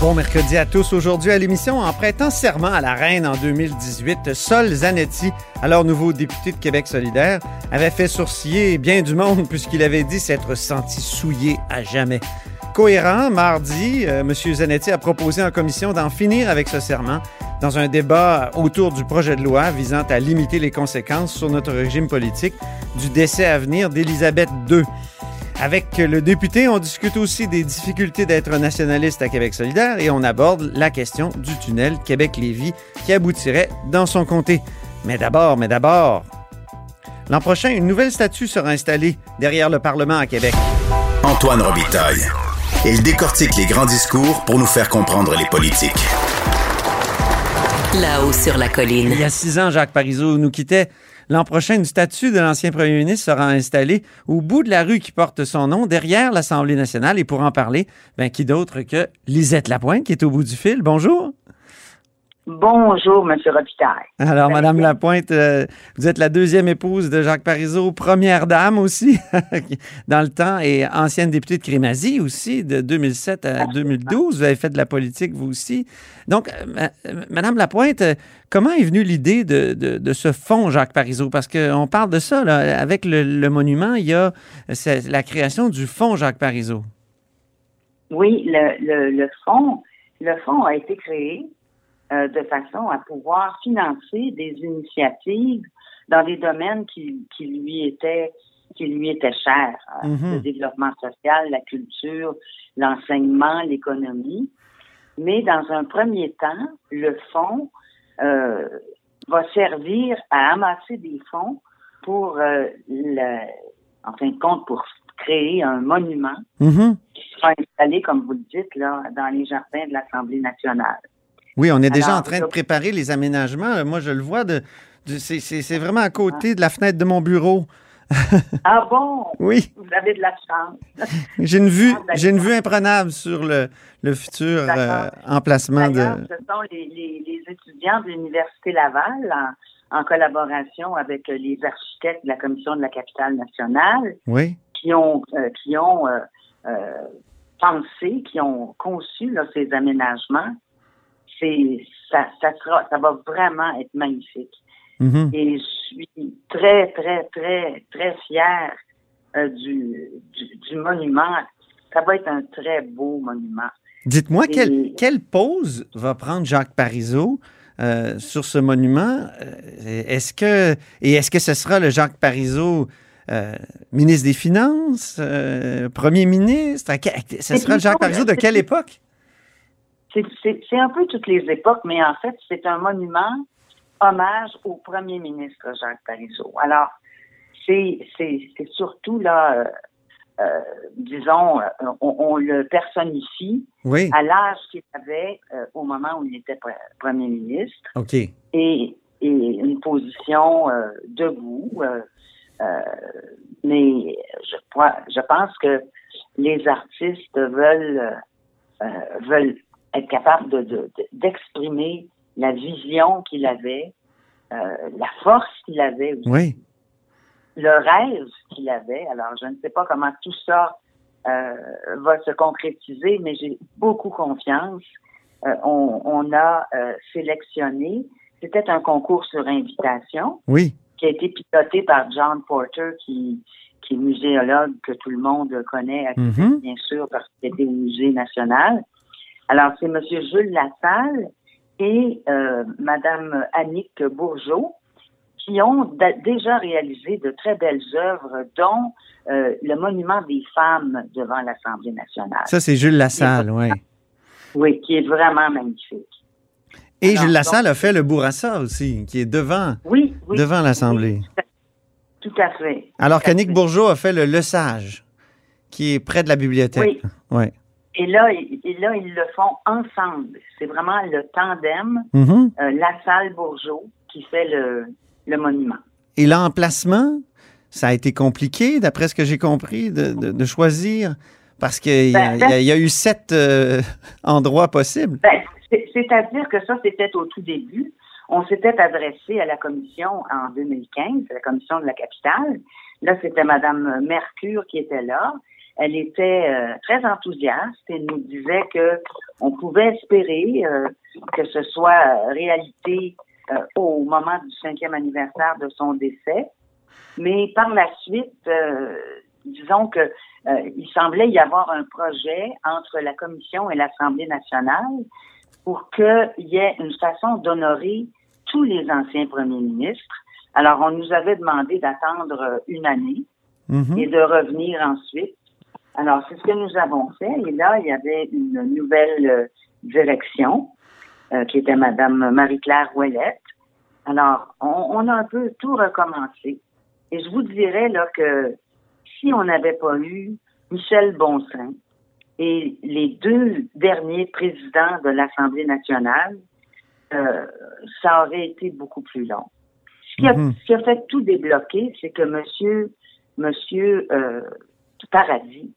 Bon mercredi à tous. Aujourd'hui à l'émission, en prêtant serment à la reine en 2018, Sol Zanetti, alors nouveau député de Québec solidaire, avait fait sourciller bien du monde puisqu'il avait dit s'être senti souillé à jamais. Cohérent, mardi, euh, M. Zanetti a proposé en commission d'en finir avec ce serment dans un débat autour du projet de loi visant à limiter les conséquences sur notre régime politique du décès à venir d'Élisabeth II. Avec le député, on discute aussi des difficultés d'être nationaliste à Québec solidaire et on aborde la question du tunnel Québec-Lévis qui aboutirait dans son comté. Mais d'abord, mais d'abord, l'an prochain, une nouvelle statue sera installée derrière le Parlement à Québec. Antoine Robitaille. Il décortique les grands discours pour nous faire comprendre les politiques. Là-haut sur la colline. Il y a six ans, Jacques Parizeau nous quittait. L'an prochain, une statue de l'ancien premier ministre sera installée au bout de la rue qui porte son nom, derrière l'Assemblée nationale. Et pour en parler, ben, qui d'autre que Lisette Lapointe, qui est au bout du fil? Bonjour. Bonjour, M. Robitaille. Alors, Madame Lapointe, euh, vous êtes la deuxième épouse de Jacques Parizeau, première dame aussi, dans le temps, et ancienne députée de Crémazie aussi, de 2007 à 2012. Vous avez fait de la politique, vous aussi. Donc, euh, Madame Lapointe, euh, comment est venue l'idée de, de, de, ce fonds Jacques Parizeau? Parce qu'on parle de ça, là, avec le, le, monument, il y a la création du fonds Jacques Parizeau. Oui, le, le, le fonds, le fonds a été créé euh, de façon à pouvoir financer des initiatives dans des domaines qui, qui lui étaient qui lui étaient chers, mm -hmm. le développement social, la culture, l'enseignement, l'économie. Mais dans un premier temps, le fonds euh, va servir à amasser des fonds pour, euh, le, en fin de compte, pour créer un monument mm -hmm. qui sera installé, comme vous le dites, là, dans les jardins de l'Assemblée nationale. Oui, on est déjà en train de préparer les aménagements. Moi, je le vois, de, de c'est vraiment à côté ah. de la fenêtre de mon bureau. ah bon? Oui. Vous avez de la chance. j'ai une vue, j'ai une vue imprenable sur le, le futur euh, emplacement de. Ce sont les, les, les étudiants de l'Université Laval, en, en, collaboration avec les architectes de la Commission de la capitale nationale, oui. qui ont, euh, qui ont euh, pensé, qui ont conçu là, ces aménagements c'est ça, ça sera, ça va vraiment être magnifique. Mm -hmm. Et je suis très, très, très, très fière euh, du, du, du, monument. Ça va être un très beau monument. Dites-moi, quelle, quelle pose va prendre Jacques Parizeau euh, sur ce monument? Euh, est-ce que, et est-ce que ce sera le Jacques Parizeau euh, ministre des Finances, premier ministre? Ce sera le Jacques Parizeau de quelle époque? C'est un peu toutes les époques, mais en fait, c'est un monument hommage au premier ministre Jacques Parizeau. Alors, c'est surtout là, euh, euh, disons, on, on, le personnifie oui. à l'âge qu'il avait euh, au moment où il était premier ministre. OK. Et, et une position euh, debout. Euh, mais je, je pense que les artistes veulent veulent être capable de, d'exprimer de, la vision qu'il avait, euh, la force qu'il avait aussi, oui. le rêve qu'il avait. Alors, je ne sais pas comment tout ça euh, va se concrétiser, mais j'ai beaucoup confiance. Euh, on, on, a sélectionné, c'était un concours sur invitation, oui. qui a été piloté par John Porter, qui, qui est muséologue que tout le monde connaît, mm -hmm. bien sûr, parce qu'il était au Musée national. Alors, c'est M. Jules Lassalle et euh, Mme Annick Bourgeot. qui ont déjà réalisé de très belles œuvres, dont euh, le monument des femmes devant l'Assemblée nationale. Ça, c'est Jules Lassalle, oui. Oui, qui est vraiment magnifique. Et Alors, Jules Lassalle donc- a fait le Bourassa aussi, qui est devant, Oui, oui. devant l'Assemblée. Tout à fait. Alors qu'Annick. Bourgeot a fait le Le Sage, qui est près de la bibliothèque. Oui. Et là, ils- et là, ils le font ensemble. C'est vraiment le tandem Mhm. euh, La Salle Bourgeot qui fait le, le monument. Et l'emplacement, ça a été compliqué, d'après ce que j'ai compris, de, de- de choisir, parce qu'il y, a- Ben, y y a eu sept euh, endroits possibles. Ben, c'est- C'est-à-dire que ça, c'était au tout début. On s'était adressé à la commission en 2015, à la commission de la capitale. Là, c'était Madame Mercure qui était là. Elle était euh, très enthousiaste et nous disait que on pouvait espérer euh, que ce soit euh, réalité euh, au moment du cinquième anniversaire de son décès. Mais par la suite, euh, disons que euh, il semblait y avoir un projet entre la commission et l'Assemblée nationale pour qu'il y ait une façon d'honorer tous les anciens premiers ministres. Alors, on nous avait demandé d'attendre une année Mhm. et de revenir ensuite. Alors, c'est ce que nous avons fait. Et là, il y avait une nouvelle euh, direction euh, qui était Madame Marie-Claire Ouellette. Alors, on, on a un peu tout recommencé. Et je vous dirais là que si on n'avait pas eu Michel Bonsin et les deux derniers présidents de l'Assemblée nationale, euh, ça aurait été beaucoup plus long. Ce qui a, Mhm. ce qui a fait tout débloquer, c'est que Monsieur, Monsieur euh, Paradis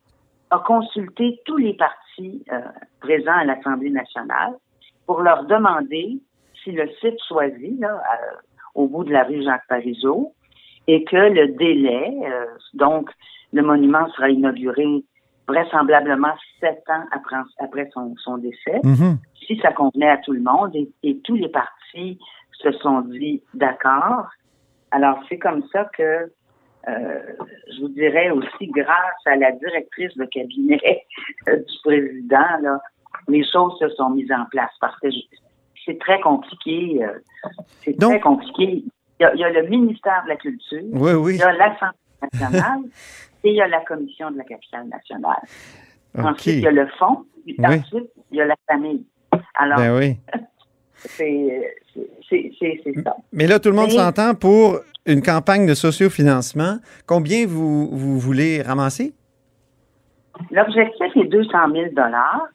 a consulté tous les partis euh, présents à l'Assemblée nationale pour leur demander si le site choisi, là, euh, au bout de la rue Jacques Parizeau, et que le délai, euh, donc le monument sera inauguré vraisemblablement sept ans après, après son, son décès, Mhm. si ça convenait à tout le monde et, et tous les partis se sont dit d'accord. Alors c'est comme ça que euh, je vous dirais aussi grâce à la directrice de cabinet euh, du président, là, les choses se sont mises en place parce que c'est très compliqué. euh, c'est très compliqué. Il y, a, il y a le ministère de la Culture, Oui, oui. il y a l'Assemblée nationale et il y a la Commission de la capitale nationale. Ensuite, il y a le fond. Puis Oui. Ensuite, il y a la famille. Alors, Ben oui. c'est ça. Mais là, tout le monde s'entend pour une campagne de sociofinancement. Combien vous, vous voulez ramasser? L'objectif est 200 000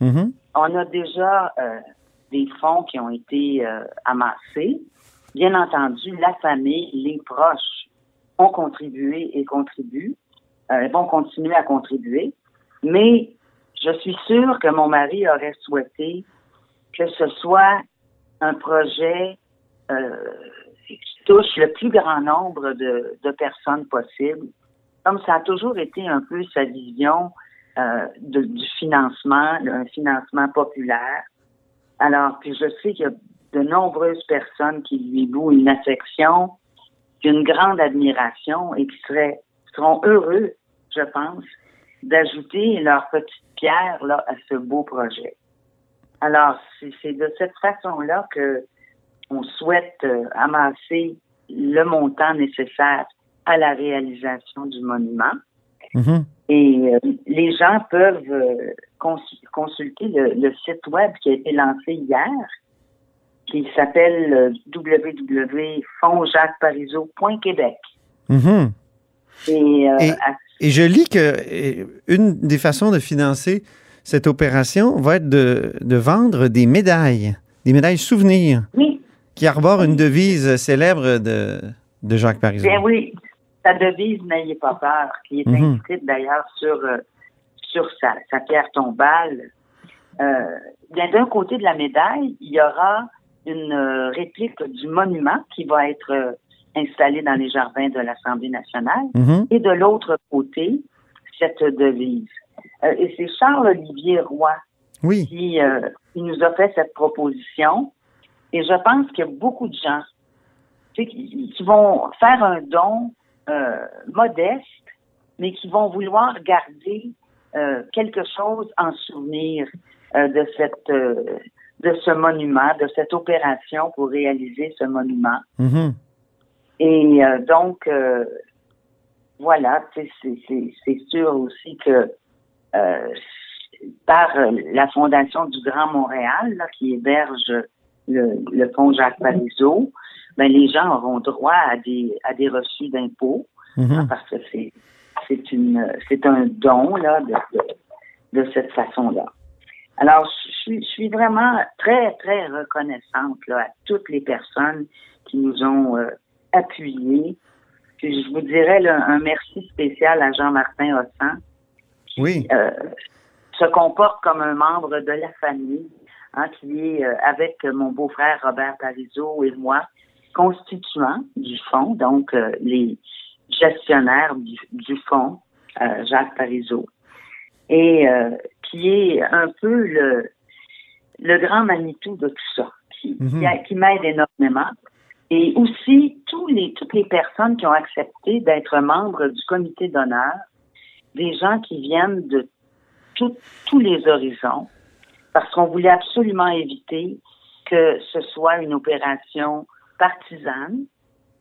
Mhm. On a déjà euh, des fonds qui ont été euh, amassés. Bien entendu, la famille, les proches ont contribué et contribuent, euh, vont continuer à contribuer. Mais je suis sûre que mon mari aurait souhaité que ce soit un projet euh, qui touche le plus grand nombre de, personnes possible. Comme ça a toujours été un peu sa vision euh, du financement, un financement populaire. Alors, puis je sais qu'il y a de nombreuses personnes qui lui vouent une affection, une grande admiration et qui seraient seront heureux, je pense, d'ajouter leur petite pierre là, à ce beau projet. Alors, c'est de cette façon-là que on souhaite euh, amasser le montant nécessaire à la réalisation du monument. Mhm. Et euh, les gens peuvent euh, cons- consulter le, le site web qui a été lancé hier, qui s'appelle www.fondsjacquesparizeau.québec. Mhm. Et, Et- je lis que une des façons de financer cette opération va être de, de vendre des médailles, des médailles souvenirs oui, qui arborent une devise célèbre de, de Jacques Parizeau. bien oui, sa devise N'ayez pas peur, qui est Mhm. inscrite d'ailleurs sur, euh, sur sa, sa pierre tombale. Euh, bien, d'un côté de la médaille, il y aura une euh, réplique du monument qui va être installé dans les jardins de l'Assemblée nationale. Mhm. Et de l'autre côté, cette devise. Euh, et c'est Charles-Olivier Roy Oui. qui, euh, qui nous a fait cette proposition. Et je pense qu'il y a beaucoup de gens tu sais, qui, qui vont faire un don euh, modeste, mais qui vont vouloir garder quelque chose en souvenir de cette de ce monument, de cette opération pour réaliser ce monument. Mhm. Et donc, voilà, c'est- sûr aussi que par la Fondation du Grand Montréal, là, qui héberge le, le fonds Jacques Parizeau, ben, les gens auront droit à des, à des reçus d'impôts Mhm. parce que c'est c'est une c'est un don là de, de, de cette façon-là. Alors je suis je suis vraiment très très reconnaissante là à toutes les personnes qui nous ont euh, appuyés. Puis je vous dirais là, un merci spécial à Jean-Martin Hossan Oui. euh, se comporte comme un membre de la famille, hein, qui est euh, avec mon beau-frère Robert Parizeau et moi, constituant du fonds, donc euh, les gestionnaires du, du fonds, Jacques Parizeau, et qui est un peu le, le grand Manitou de tout ça, qui, Mhm. qui m'aide énormément. Et aussi tous les, toutes les personnes qui ont accepté d'être membres du comité d'honneur, des gens qui viennent de tout- tous les horizons, parce qu'on voulait absolument éviter que ce soit une opération partisane,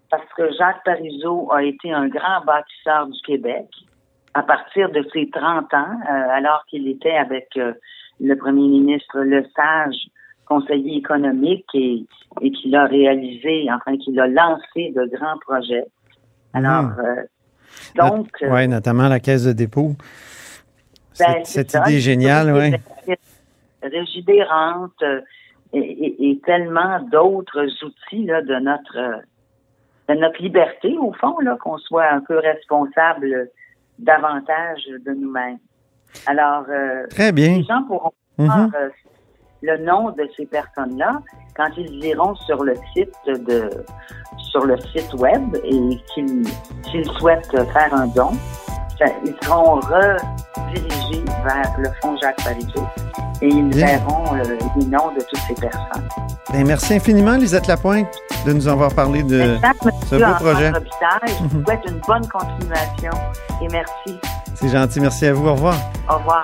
parce que Jacques Parizeau a été un grand bâtisseur du Québec à partir de ses 30 ans, euh, alors qu'il était avec euh, le premier ministre Lesage, conseiller économique, et, et qu'il a réalisé, enfin qu'il a lancé de grands projets. Alors, Mhm. euh, donc... euh, Oui, notamment la caisse de dépôt. ben, Cette, idée géniale, oui. Régidérante euh, et, et- et tellement d'autres outils là, de notre euh, de notre liberté, au fond, là, qu'on soit un peu responsable davantage de nous-mêmes. Alors, euh, Très bien. les gens pourront Mhm. voir le nom de ces personnes-là quand ils iront sur le site de sur le site web et qu'ils s'ils souhaitent faire un don, ça- ils seront redirigés vers le fonds Jacques Parizeau et ils Bien. verront euh, les noms de toutes ces personnes. Ben, merci infiniment, Lisette Lapointe, de nous avoir parlé de ce beau projet. Je vous Mhm. souhaite une bonne continuation et merci. C'est gentil. Merci à vous. Au revoir. Au revoir.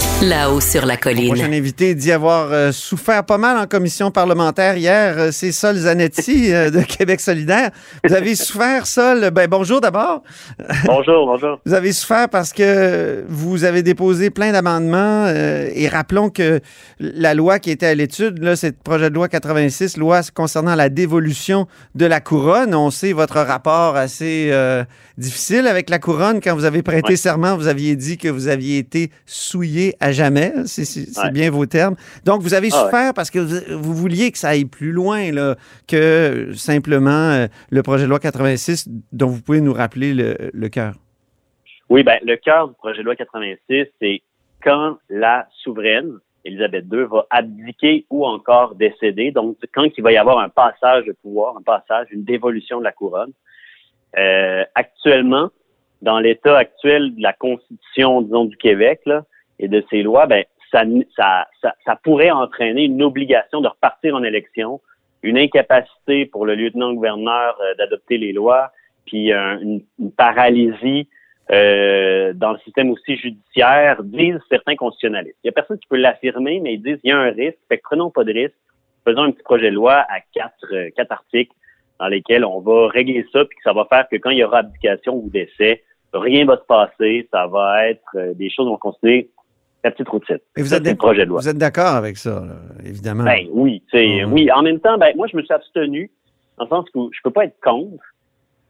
là-haut sur la colline. Prochain invité dit avoir euh, souffert pas mal en commission parlementaire hier. euh, c'est Sol Zanetti euh, de Québec solidaire. Vous avez souffert, Sol? Ben, bonjour d'abord. Bonjour, bonjour. Vous avez souffert parce que vous avez déposé plein d'amendements euh, et rappelons que la loi qui était à l'étude, là, c'est le projet de loi 86, loi concernant la dévolution de la couronne. On sait votre rapport assez euh, difficile avec la couronne. Quand vous avez prêté Ouais. serment, vous aviez dit que vous aviez été souillé à jamais. C'est Ouais. bien vos termes. Donc, vous avez Ah ouais. souffert parce que vous, vous vouliez que ça aille plus loin là, que simplement euh, le projet de loi 86 dont vous pouvez nous rappeler le, le cœur. Oui, ben, le cœur du projet de loi 86, c'est quand la souveraine, Élisabeth II, va abdiquer ou encore décéder. Donc, quand il va y avoir un passage de pouvoir, un passage, une dévolution de la couronne. Euh, actuellement, dans l'état actuel de la Constitution, disons, du Québec, là, et de ses lois, ben, ça, ça, ça, pourrait entraîner une obligation de repartir en élection, une incapacité pour le lieutenant-gouverneur euh, d'adopter les lois, puis euh, une, paralysie euh, dans le système aussi judiciaire, disent certains constitutionnalistes. Il y a personne qui peut l'affirmer, mais ils disent qu'il y a un risque, fait que prenons pas de risque, faisons un petit projet de loi à quatre, euh, quatre articles dans lesquels on va régler ça, puis que ça va faire que quand il y aura abdication ou décès, rien va se passer, ça va être des choses qu'on considère la petite routine. Et vous Ça, êtes c'est le projet de loi. Vous êtes d'accord avec ça, là, évidemment? Ben oui, sais, Mhm. oui. En même temps, ben moi je me suis abstenu dans le sens que je peux pas être contre.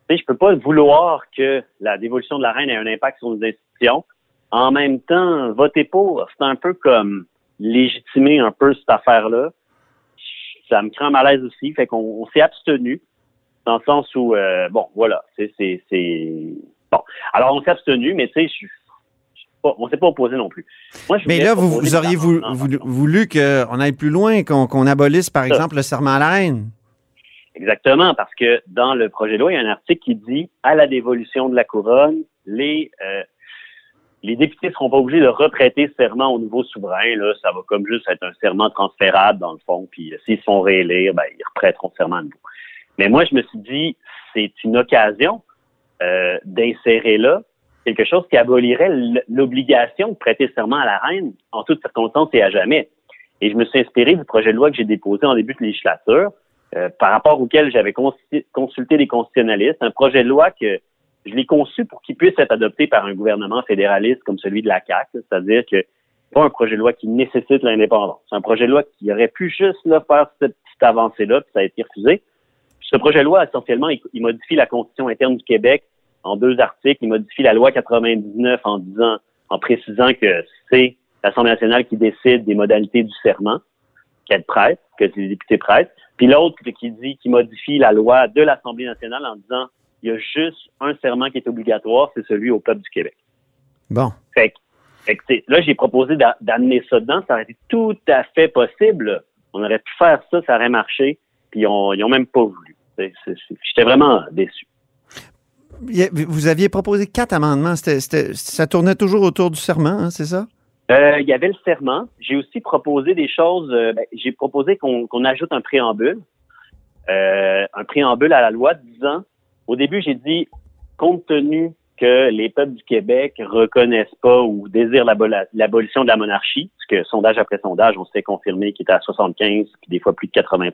Sais, je peux pas vouloir que la dévolution de la reine ait un impact sur nos institutions. En même temps, voter pour, c'est un peu comme légitimer un peu cette affaire-là. ça me crée un malaise aussi. Fait qu'on on s'est abstenu dans le sens où, euh, bon, voilà, c'est, c'est, c'est... Bon, alors on s'est abstenu, mais tu sais, je pas- on s'est pas opposé non plus. Moi, je Mais là, vous, auriez voulu, voulu, qu'on aille plus loin, qu'on abolisse, par Ça. exemple, le serment à la reine. Exactement, parce que dans le projet de loi, il y a un article qui dit à la dévolution de la couronne, les euh, les députés ne seront pas obligés de reprêter serment au nouveau souverain. Là, ça va comme juste être un serment transférable dans le fond. Puis euh, s'ils se font réélire, ben, ils reprêteront serment à nouveau. Mais moi, je me suis dit, c'est une occasion euh, d'insérer là quelque chose qui abolirait l'obligation de prêter serment à la reine en toutes circonstances et à jamais. Et je me suis inspiré du projet de loi que j'ai déposé en début de législature, euh, par rapport auquel j'avais consulté des constitutionnalistes, un projet de loi que je l'ai conçu pour qu'il puisse être adopté par un gouvernement fédéraliste comme celui de la CAQ, c'est-à-dire que pas un projet de loi qui nécessite l'indépendance. C'est un projet de loi qui aurait pu juste là, faire cette petite avancée-là, puis ça a été refusé. Ce projet de loi, essentiellement, il modifie la Constitution interne du Québec en deux articles. Il modifie la loi 99 en disant, en précisant que c'est l'Assemblée nationale qui décide des modalités du serment qu'elle prête, que les députés prêtent. Puis l'autre qui dit, qui modifie la loi de l'Assemblée nationale en disant, il y a juste un serment qui est obligatoire, c'est celui au peuple du Québec. Bon. Fait que, fait que, là, j'ai proposé d'a- d'amener ça dedans. Ça aurait été tout à fait possible. On aurait pu faire ça, ça aurait marché. Puis on, ils ont même pas voulu. J'étais vraiment déçu. Vous aviez proposé quatre amendements. Ça tournait toujours autour du serment, hein, c'est ça? Euh, il y avait le serment. J'ai aussi proposé des choses. euh, ben, j'ai proposé qu'on ajoute un préambule, euh, un préambule à la loi disant. Au début, j'ai dit compte tenu que les peuples du Québec reconnaissent pas ou désirent l'abol- l'abolition de la monarchie, parce que sondage après sondage, on s'est confirmé qu'il était à 75, puis des fois plus de 80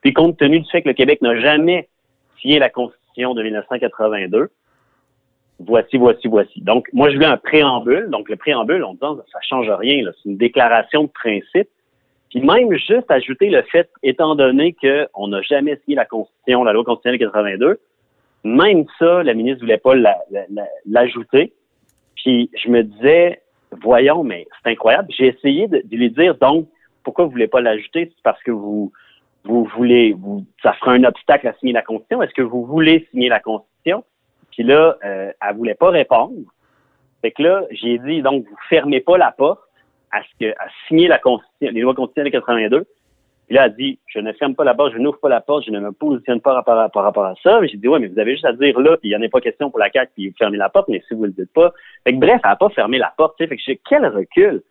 Puis compte tenu du fait que le Québec n'a jamais signé la Constitution de 1982, voici, voici, voici. Donc, moi, je voulais un préambule. Donc, le préambule, on disant, ça change rien. C'est une déclaration de principe. Puis même juste ajouter le fait, étant donné qu'on n'a jamais signé la Constitution, la loi constitutionnelle de 82, même ça, la ministre voulait pas la- la- la- l'ajouter. Puis je me disais, voyons, mais c'est incroyable. J'ai essayé de, de lui dire, donc, pourquoi vous voulez pas l'ajouter? C'est parce que vous, vous voulez, vous, ça fera un obstacle à signer la Constitution. Est-ce que vous voulez signer la Constitution? Puis là, euh, elle voulait pas répondre. Fait que là, j'ai dit, donc, vous fermez pas la porte à ce que, à signer la Constitution, les lois constitutionnelles de 82. Puis là, elle dit, je ne ferme pas la porte, je n'ouvre pas la porte, je ne me positionne pas par, rapport- à ça. J'ai dit, ouais, mais vous avez juste à dire là, puis il n'y en a pas question pour la CAQ, puis vous fermez la porte, mais si vous le dites pas. Fait que bref, elle n'a pas fermé la porte, tu sais. Fait que j'ai, quel recul.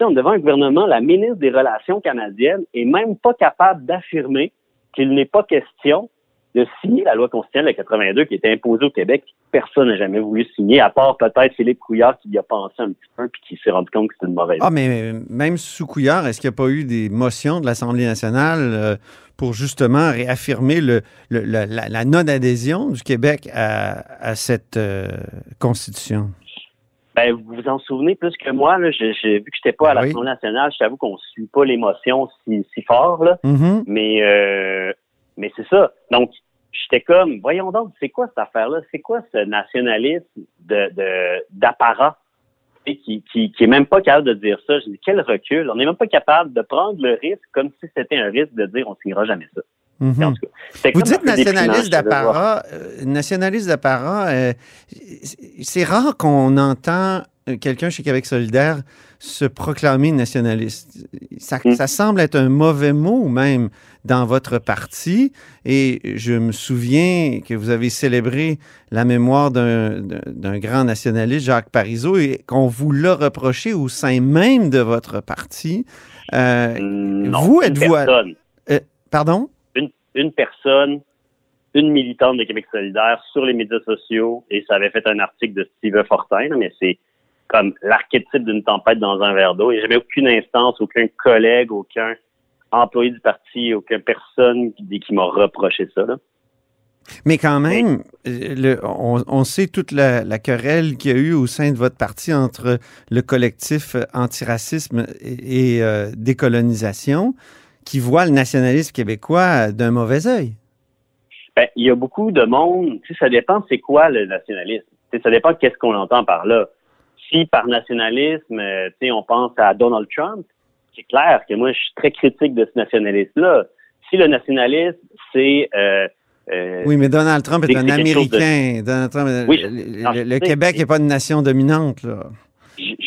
Devant un gouvernement, la ministre des Relations canadiennes est même pas capable d'affirmer qu'il n'est pas question de signer la loi constitutionnelle de 82 qui était imposée au Québec. Personne n'a jamais voulu signer, à part peut-être Philippe Couillard qui y a pensé un petit peu puis qui s'est rendu compte que c'était une mauvaise Ah, mais même sous Couillard, est-ce qu'il n'y a pas eu des motions de l'Assemblée nationale euh, pour justement réaffirmer le, le- la, non-adhésion du Québec à, à cette euh, constitution? Ben, vous vous en souvenez plus que moi, là. J'ai, j'ai- vu que j'étais pas à Ben oui. l'Assemblée nationale, je t'avoue qu'on ne suit pas l'émotion si, si fort, là. Mhm. Mais, euh, mais c'est ça. Donc, j'étais comme, voyons donc, c'est quoi cette affaire-là? C'est quoi ce nationalisme de, d'apparat? Qui, qui, qui est même pas capable de dire ça. Je dis, quel recul. On n'est même pas capable de prendre le risque comme si c'était un risque de dire on signera jamais ça. Mhm. Cas, Vous dites nationaliste d'apparat. euh, nationaliste d'apparat, euh, c'est rare qu'on entend euh, quelqu'un chez Québec solidaire se proclamer nationaliste. Ça, Mm. ça semble être un mauvais mot même dans votre parti. Et je me souviens que vous avez célébré la mémoire d'un grand nationaliste, Jacques Parizeau, et qu'on vous l'a reproché au sein même de votre parti. Euh, Non, vous, êtes-vous à- pardon? Une, personne, une militante de Québec solidaire sur les médias sociaux, et ça avait fait un article de Steve Fortin, mais c'est comme l'archétype d'une tempête dans un verre d'eau. A jamais aucune instance, aucun collègue, aucun employé du parti, aucune personne qui, qui m'a reproché ça. Là. Mais quand même, euh, le- on, on sait toute la, la querelle qu'il y a eu au sein de votre parti entre le collectif euh, antiracisme et, et, euh, décolonisation qui voit le nationalisme québécois d'un mauvais œil. Ben, il y a beaucoup de monde, tu sais, ça dépend c'est quoi le nationalisme. Tu sais, ça dépend qu'est-ce qu'on entend par là. Si par nationalisme, euh, tu sais, on pense à Donald Trump, c'est clair que moi, je suis très critique de ce nationalisme-là. si le nationalisme, c'est euh, euh, Oui, mais Donald Trump est un de- Américain. Donald Trump, Oui, le, non, le- Québec n'est pas une nation dominante. Là.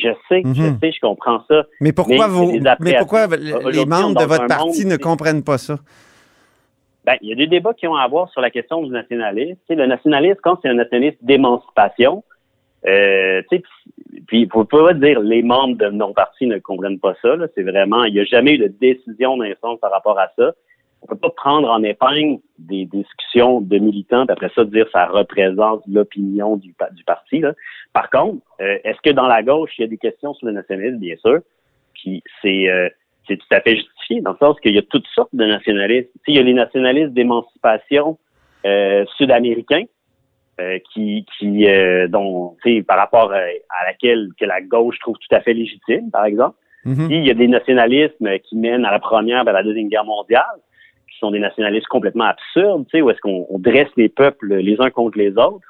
Je, sais, je Mhm. sais, je comprends ça. Mais pourquoi, Mais vous, les mais pourquoi les membres de votre parti ne comprennent pas ça? Ben, il y a des débats qui ont à voir sur la question du nationalisme. Le nationalisme, quand c'est un nationalisme d'émancipation, euh, puis- il faut pas dire les membres de nos partis ne comprennent pas ça. C'est vraiment, il n'y a jamais eu de décision d'instance par rapport à ça. On peut pas prendre en épingle des discussions de militants, puis après ça dire ça représente l'opinion du, du parti. Là. Par contre, euh, est-ce que dans la gauche, il y a des questions sur le nationalisme? Bien sûr. Puis c'est euh, c'est tout à fait justifié, dans le sens qu'il y a toutes sortes de nationalistes. Tu sais, il y a les nationalistes d'émancipation euh, sud-américains, euh, qui, qui euh, dont, par rapport euh, à laquelle que la gauche trouve tout à fait légitime, par exemple. Mhm. Puis il y a des nationalismes qui mènent à la première et à la deuxième guerre mondiale, sont des nationalismes complètement absurdes, tu sais, où est-ce qu'on on dresse les peuples les uns contre les autres,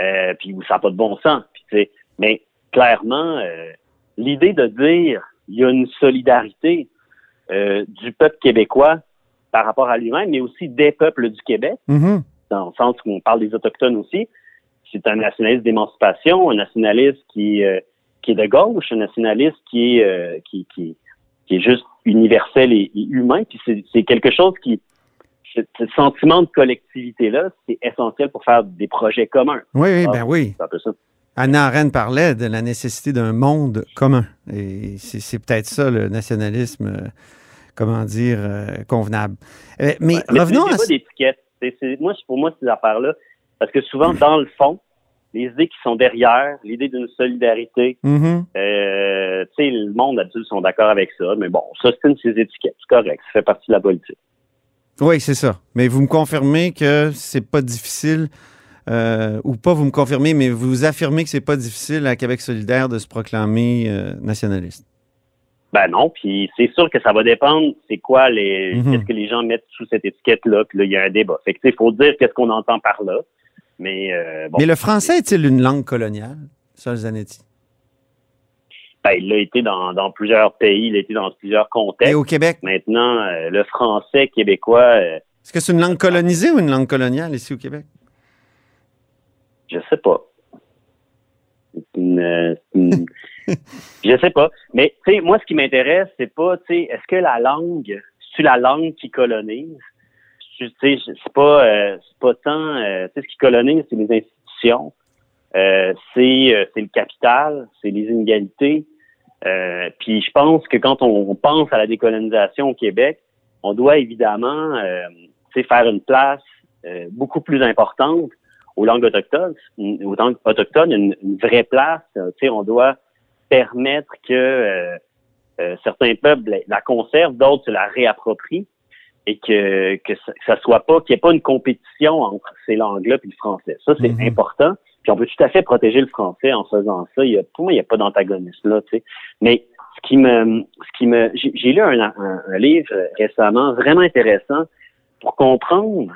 euh, puis où ça n'a pas de bon sens. Puis, tu sais, mais clairement, euh, l'idée de dire il y a une solidarité euh, du peuple québécois par rapport à lui-même, mais aussi des peuples du Québec, Mhm. dans le sens où on parle des autochtones aussi. C'est un nationaliste d'émancipation, un nationaliste qui, euh, qui est de gauche, un nationaliste qui est, qui, qui, qui est juste universel et, et humain. Puis c'est, c'est quelque chose qui, ce, ce sentiment de collectivité-là, c'est essentiel pour faire des projets communs. Oui, oui, Ah. ben oui. C'est un peu ça. Anna Arendt parlait de la nécessité d'un monde commun. Et c'est c'est peut-être ça, le nationalisme, euh, comment dire, euh, convenable. Euh, mais Ouais, mais revenons c'est à... pas d'étiquette. C'est, c'est- moi, c'est- pour moi, ces affaires-là, parce que souvent, dans le fond, les idées qui sont derrière, l'idée d'une solidarité, Mhm. Euh, tu sais, le monde adulte sont d'accord avec ça, mais bon, ça, c'est une de ces étiquettes. C'est correct, ça fait partie de la politique. Oui, c'est ça. Mais vous me confirmez que c'est pas difficile, euh, ou pas vous me confirmez, mais vous affirmez que c'est pas difficile à Québec solidaire de se proclamer euh, nationaliste. Ben non, puis c'est sûr que ça va dépendre, c'est quoi les, Mhm. qu'est-ce que les gens mettent sous cette étiquette-là, puis là, il y a un débat. Fait que, tu sais, faut dire qu'est-ce qu'on entend par là, mais euh, bon, Mais le français est-il une langue coloniale, Sol Zanetti? ben, il a été dans, dans plusieurs pays, il a été dans plusieurs Et contextes. au Québec, Maintenant, euh, le français québécois, euh, est-ce que c'est une langue colonisée ou une langue coloniale ici au Québec? Je sais pas. Une, une- je sais pas. Mais tu sais, moi, ce qui m'intéresse, c'est pas, tu sais, est-ce que la langue, c'est la langue qui colonise? Tu sais, c'est pas, euh, pas tant, euh, tu sais, ce qui colonise, c'est les institutions, euh, c'est, euh, le capital, c'est les inégalités. Euh, puis je pense que quand on, pense à la décolonisation au Québec, on doit évidemment, euh, faire une place beaucoup plus importante aux langues autochtones, aux langues autochtones, une, vraie place. on doit permettre que certains peuples la conservent, d'autres se la réapproprient et que que ça, soit pas qu'il n'y ait pas une compétition entre ces langues-là puis le français. Ça c'est Mhm. important. Puis on peut tout à fait protéger le français en faisant ça. Il y a, pour moi, il n'y a pas d'antagonisme là. Tu sais. Mais ce qui me, ce qui me, j'ai lu un, un- un livre euh, récemment vraiment intéressant pour comprendre,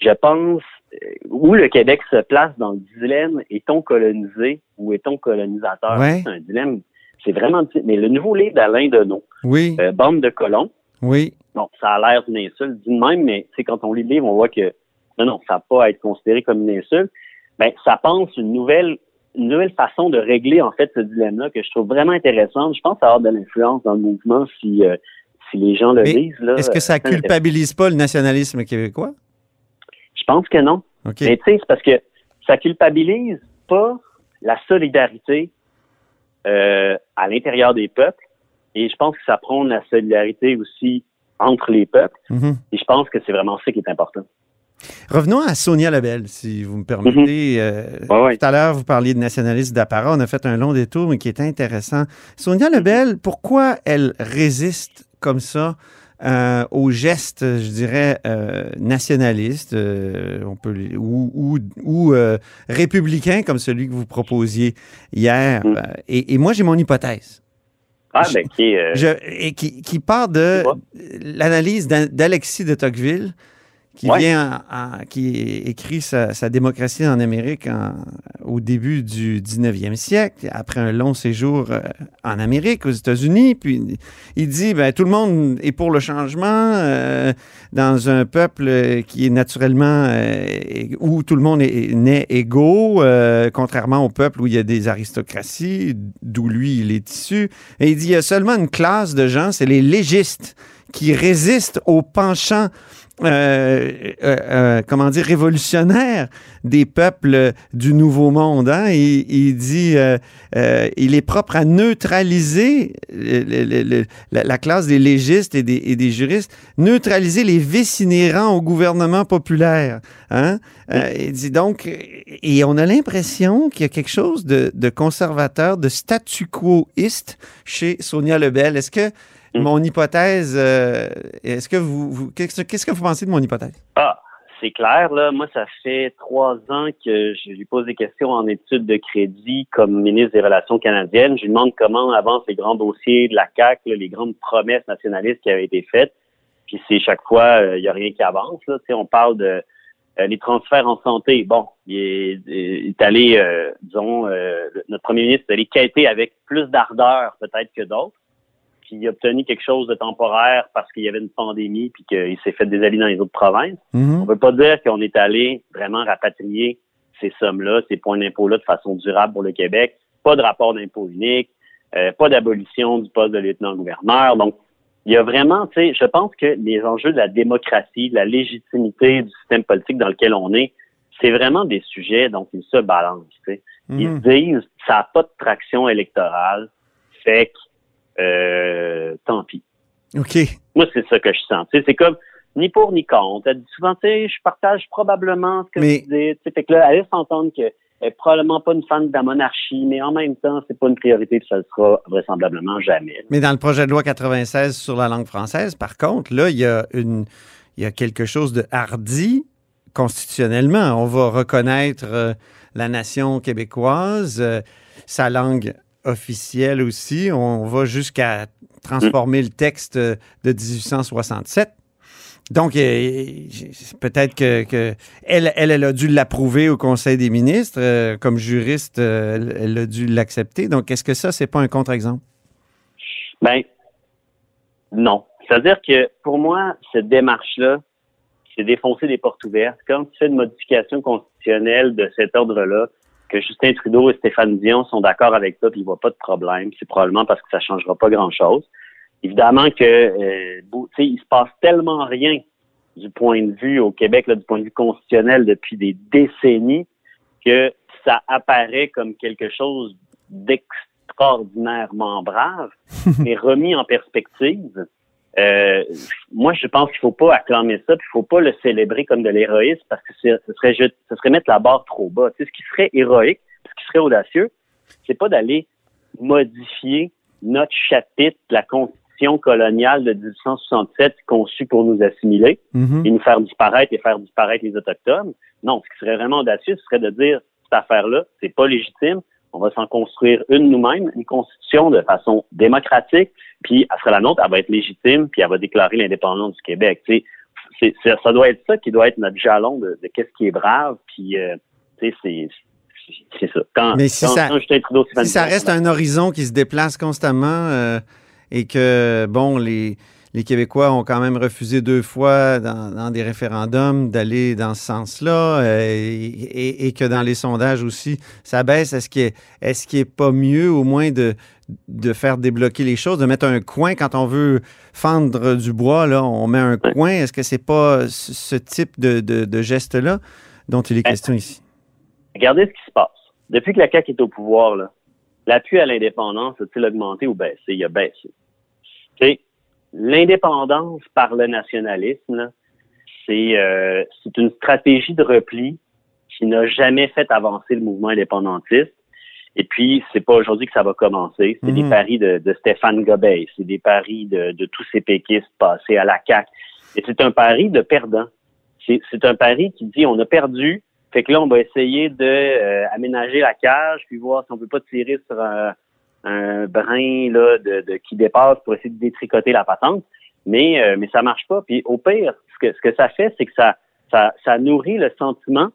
je pense, euh, où le Québec se place dans le dilemme est-on colonisé ou est-on colonisateur? Ouais. C'est un dilemme. C'est vraiment. Mais le nouveau livre d'Alain Deneau, Oui, euh, Bande de colons, oui. bon, ça a l'air d'une insulte dit de même, mais c'est quand on lit le livre, on voit que non, non, ça n'a pas à être considéré comme une insulte. Ben, ça pense une nouvelle, une nouvelle façon de régler en fait ce dilemme-là que je trouve vraiment intéressante. Je pense que ça va avoir de l'influence dans le mouvement si euh, si les gens le Mais lisent. Là, Est-ce que ça culpabilise pas le nationalisme québécois? Je pense que non. OK. Mais tu sais, c'est parce que ça culpabilise pas la solidarité euh, à l'intérieur des peuples. Et je pense que ça prône la solidarité aussi entre les peuples. Mhm. Et je pense que c'est vraiment ça qui est important. Revenons à Sonia Lebel, si vous me permettez. Euh, Mhm. Ouais, ouais. Tout à l'heure, vous parliez de nationalisme d'apparat. On a fait un long détour, mais qui est intéressant. Sonia Lebel, pourquoi elle résiste comme ça euh, aux gestes, je dirais, euh, nationalistes euh, on peut, les- ou, ou, ou, euh, républicains, comme celui que vous proposiez hier? Mhm. Euh, Et, et moi, j'ai mon hypothèse. Ah, ben, qui euh, Je- et qui, qui part de l'analyse d'A- d'Alexis de Tocqueville, qui vient, en- qui écrit sa, sa démocratie en Amérique en- au début du 19e siècle, après un long séjour euh, en Amérique, aux États-Unis. Puis il dit, ben, tout le monde est pour le changement euh, dans un peuple qui est naturellement, euh, où tout le monde est, né égaux, euh, contrairement au peuple où il y a des aristocraties, d'où lui il est issu. Et il dit, il y a seulement une classe de gens, c'est les légistes, qui résistent au penchant euh, euh, euh, comment dire, révolutionnaire des peuples du Nouveau Monde. Hein? Il, il dit, euh, euh, il est propre à neutraliser le- le- le- la, la classe des légistes et des, et des juristes, neutraliser les vices inhérents au gouvernement populaire. Hein? Euh, il dit donc, et on a l'impression qu'il y a quelque chose de, de conservateur, de statu quoiste chez Sonia Lebel. Est-ce que. Mon hypothèse, euh, est-ce que vous, vous- qu'est-ce qu'est-ce que vous pensez de mon hypothèse? Ah, c'est clair, là. Moi, ça fait trois ans que je lui pose des questions en études de crédit comme ministre des Relations canadiennes. Je lui demande comment avancent les grands dossiers de la CAQ, là, les grandes promesses nationalistes qui avaient été faites. Puis c'est chaque fois, il n'y a rien qui avance. Là. On parle de euh, les transferts en santé. Bon, il est, il est allé, euh, disons, euh, notre premier ministre est allé quêter avec plus d'ardeur peut-être que d'autres. Il a obtenu quelque chose de temporaire parce qu'il y avait une pandémie puis qu'il s'est fait des alliés dans les autres provinces. Mhm. On peut pas dire qu'on est allé vraiment rapatrier ces sommes-là, ces points d'impôt-là de façon durable pour le Québec. Pas de rapport d'impôt unique, euh, pas d'abolition du poste de lieutenant-gouverneur. Donc, il y a vraiment, tu sais, je pense que les enjeux de la démocratie, de la légitimité du système politique dans lequel on est, c'est vraiment des sujets dont ils se balancent. Ils Mhm. se disent, ça n'a pas de traction électorale, fait que, euh, tant pis. OK. Moi, c'est ça que je sens. C'est comme ni pour ni contre. Elle dit souvent, tu sais, je partage probablement ce que Mais- vous dites. Fait que là, elle laisse entendre qu'elle est probablement pas une fan de la monarchie, mais en même temps, c'est pas une priorité, puis ça le sera vraisemblablement jamais. Mais dans le projet de loi 96 sur la langue française, par contre, là, il y a, une, il y a quelque chose de hardi constitutionnellement. On va reconnaître euh, la nation québécoise, euh, sa langue officielle aussi. On va jusqu'à transformer le texte de 1867. Donc, euh, peut-être que, elle, elle, a dû l'approuver au Conseil des ministres. euh, comme juriste, euh, elle- a dû l'accepter. Donc, est-ce que ça, c'est pas un contre-exemple? Ben, non. C'est-à-dire que pour moi, cette démarche-là, c'est défoncer des portes ouvertes. Quand tu fais une modification constitutionnelle de cet ordre-là, que Justin Trudeau et Stéphane Dion sont d'accord avec ça, puis ils voient pas de problème, c'est probablement parce que ça changera pas grand-chose. Évidemment que, euh, beau- tu sais, il se passe tellement rien du point de vue au Québec, là, du point de vue constitutionnel depuis des décennies, que ça apparaît comme quelque chose d'extraordinairement brave, mais remis en perspective. Euh, moi, je pense qu'il faut pas acclamer ça, puis il faut pas le célébrer comme de l'héroïsme parce que ce serait, ce serait mettre la barre trop bas. Tu sais, ce qui serait héroïque, ce qui serait audacieux, c'est pas d'aller modifier notre chapitre de la Constitution coloniale de 1867 conçue pour nous assimiler Mhm. et nous faire disparaître et faire disparaître les Autochtones. Non, ce qui serait vraiment audacieux, ce serait de dire cette affaire-là, c'est pas légitime. On va s'en construire une nous-mêmes, une constitution de façon démocratique, puis elle sera la nôtre, elle va être légitime, puis elle va déclarer l'indépendance du Québec. Tu sais, c'est- c'est- ça doit être ça qui doit être notre jalon de, de qu'est-ce qui est brave, puis euh, tu sais, c'est c'est- ça. Quand, Mais si quand- ça- quand Trudeau, Si ça reste un horizon qui se déplace constamment euh, et que, bon, les, les Québécois ont quand même refusé deux fois dans, dans des référendums d'aller dans ce sens-là euh, et, et- et que dans les sondages aussi, ça baisse. Est-ce qu'il est, est-ce qu'il est pas mieux au moins de, de faire débloquer les choses, de mettre un coin quand on veut fendre du bois, là, on met un coin. Est-ce que c'est pas ce, type de, de- de geste-là dont il est Ben, question ici? Regardez ce qui se passe. Depuis que la CAQ est au pouvoir, là, l'appui à l'indépendance a-t-il augmenté ou baissé? Il a baissé. L'indépendance par le nationalisme, c'est euh, c'est une stratégie de repli qui n'a jamais fait avancer le mouvement indépendantiste. Et puis, c'est pas aujourd'hui que ça va commencer. C'est Mhm. des paris de, de Stéphane Gobey, c'est des paris de, de tous ces péquistes passés à la CAQ. Et c'est un pari de perdant. C'est c'est un pari qui dit on a perdu, fait que là, on va essayer de euh, aménager la cage, puis voir si on peut pas tirer sur un, un brin là, de, de- qui dépasse pour essayer de détricoter la patente. Mais, euh, mais ça marche pas. Puis au pire, ce que, ce que ça fait, c'est que ça, ça, ça nourrit le sentiment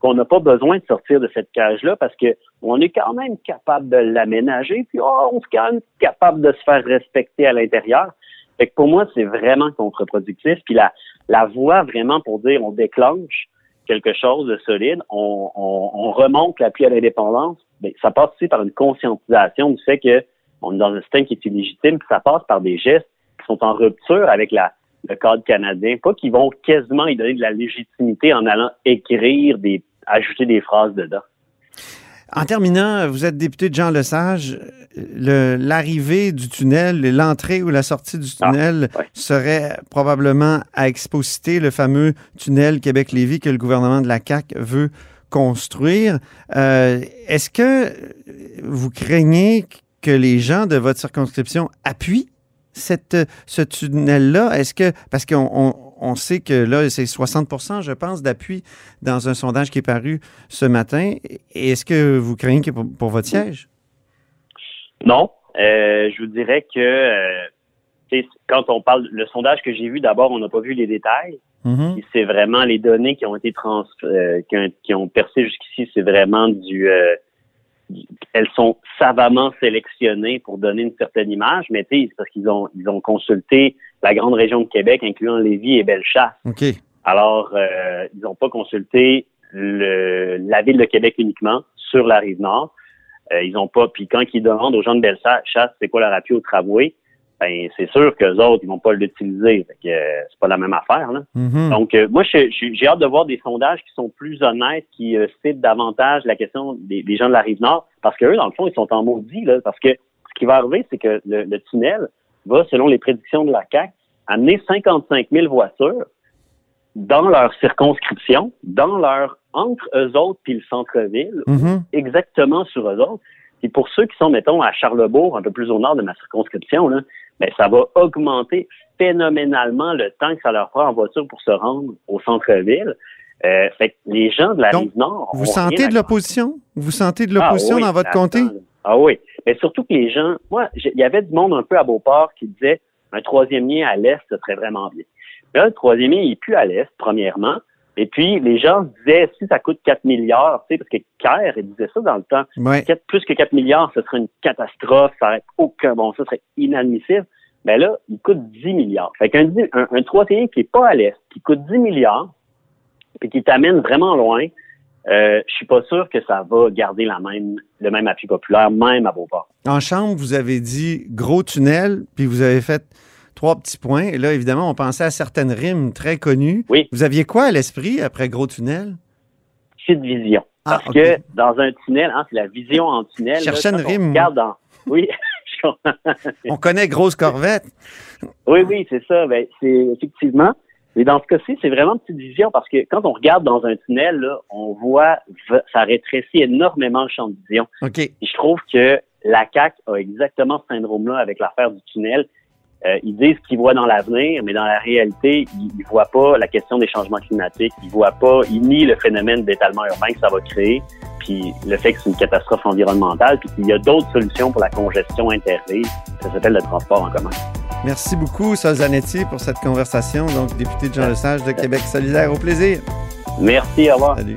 qu'on n'a pas besoin de sortir de cette cage-là parce que on est quand même capable de l'aménager, puis oh, on est quand même capable de se faire respecter à l'intérieur. Fait que pour moi, c'est vraiment contre-productif. Puis la, la voie vraiment pour dire on déclenche quelque chose de solide, on, on, on remonte l'appui à l'indépendance, ben, ça passe aussi par une conscientisation du fait que on est dans un système qui est illégitime, puis ça passe par des gestes qui sont en rupture avec la, le cadre canadien, pas qu'ils vont quasiment y donner de la légitimité en allant écrire des, ajouter des phrases dedans. En terminant, vous êtes député de Jean Lesage. Le- L'arrivée du tunnel, l'entrée ou la sortie du Ah, tunnel ouais. serait probablement à Exposité, le fameux tunnel Québec-Lévis que le gouvernement de la CAQ veut construire. Euh, Est-ce que vous craignez que les gens de votre circonscription appuient cette, ce tunnel-là? Est-ce que, parce qu'on on, sait que là, c'est 60% je pense, d'appui dans un sondage qui est paru ce matin. Est-ce que vous craignez que pour, pour votre siège? Non, euh, je vous dirais que euh, quand on parle, le sondage que j'ai vu, d'abord, on n'a pas vu les détails. Mhm. Puis C'est vraiment les données qui ont été trans, euh, qui, ont, qui ont percé jusqu'ici, c'est vraiment du, euh, du- elles sont savamment sélectionnées pour donner une certaine image, mais c'est parce qu'ils ont ils ont consulté la grande région de Québec, incluant Lévis et Bellechasse. OK. Alors, euh, ils n'ont pas consulté le, la ville de Québec uniquement sur la rive nord. Euh, ils ont pas. Puis quand ils demandent aux gens de Bellechasse c'est quoi leur appui au tramway, ben c'est sûr qu'eux autres ils vont pas l'utiliser. Fait que euh, c'est pas la même affaire là. Mhm. Donc euh, moi j'ai hâte de voir des sondages qui sont plus honnêtes, qui euh, citent davantage la question des, des gens de la rive nord, parce qu'eux dans le fond ils sont en maudit là, parce que ce qui va arriver c'est que le, le tunnel va selon les prédictions de la CAC amener 55 000 voitures dans leur circonscription, dans leur entre eux autres puis le centre-ville, Mhm. exactement sur eux autres. Et pour ceux qui sont, mettons, à Charlebourg, un peu plus au nord de ma circonscription, là, ben, ça va augmenter phénoménalement le temps que ça leur prend en voiture pour se rendre au centre-ville. Euh, fait que les gens de la Donc, rive nord. Vous sentez de l'opposition? Vous sentez de Ah l'opposition oui, dans votre comté? Ah oui. Mais surtout que les gens, moi, il y avait du monde un peu à Beauport qui disait un troisième lien à l'est, ce serait vraiment bien. Mais là, le troisième lien, il est plus à l'est, premièrement. Et puis, les gens disaient, si ça coûte 4 milliards, tu sais, parce que Kerr, il disait ça dans le temps, Ouais. Plus que 4 milliards, ce serait une catastrophe, ça aurait aucun bon, ça serait inadmissible. Mais là, il coûte 10 milliards. Fait qu'un un, un troisième qui est pas à l'est, qui coûte 10 milliards, et qui t'amène vraiment loin, euh, je suis pas sûr que ça va garder la même, le même appui populaire, même à Beauport. En chambre, vous avez dit gros tunnel, puis vous avez fait trois petits points. Et là, évidemment, on pensait à certaines rimes très connues. Oui. Vous aviez quoi à l'esprit après gros tunnel? Petite vision. Ah, Parce que dans un tunnel, hein, c'est la vision en tunnel. Cherchais là, une rime, regarde dans- Oui. On connaît grosse corvette. Oui, oui, c'est ça. Ben, c'est effectivement. Mais dans ce cas-ci, c'est vraiment une petite vision parce que quand on regarde dans un tunnel, là, on voit ça rétrécit énormément le champ de vision. OK. Et je trouve que la CAC a exactement ce syndrome-là avec l'affaire du tunnel. Euh, ils disent qu'ils voient dans l'avenir, mais dans la réalité, ils, ils voient pas la question des changements climatiques. Ils voient pas, ils nient le phénomène d'étalement urbain que ça va créer, puis le fait que c'est une catastrophe environnementale, puis qu'il y a d'autres solutions pour la congestion interville. Ça s'appelle le transport en commun. Merci beaucoup, Sol Zanetti, pour cette conversation. Donc, député de Jean Lesage de Québec solidaire. Au plaisir. Merci, au revoir. Salut.